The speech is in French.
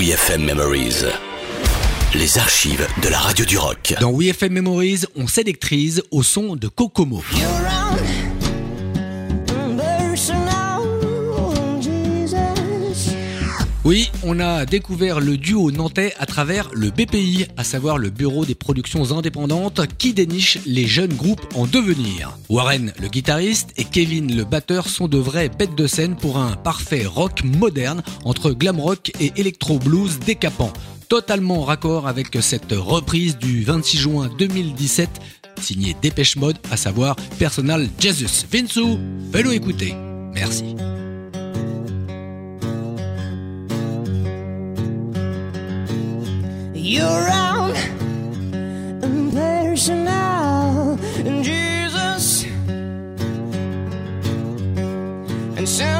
WeFM Memories. Les archives de la radio du rock. Dans WeFM Memories, on s'électrise au son de Kokomo. Oui, on a découvert le duo nantais à travers le BPI, à savoir le Bureau des productions indépendantes, qui déniche les jeunes groupes en devenir. Warren, le guitariste, et Kevin, le batteur, sont de vrais bêtes de scène pour un parfait rock moderne entre glam rock et electro blues décapant. Totalement raccord avec cette reprise du 26 juin 2017 signé Dépêche Mode, à savoir Personal Jesus. Vinsou, fais-le écouter. Merci. You're round and personal, and Jesus, and so.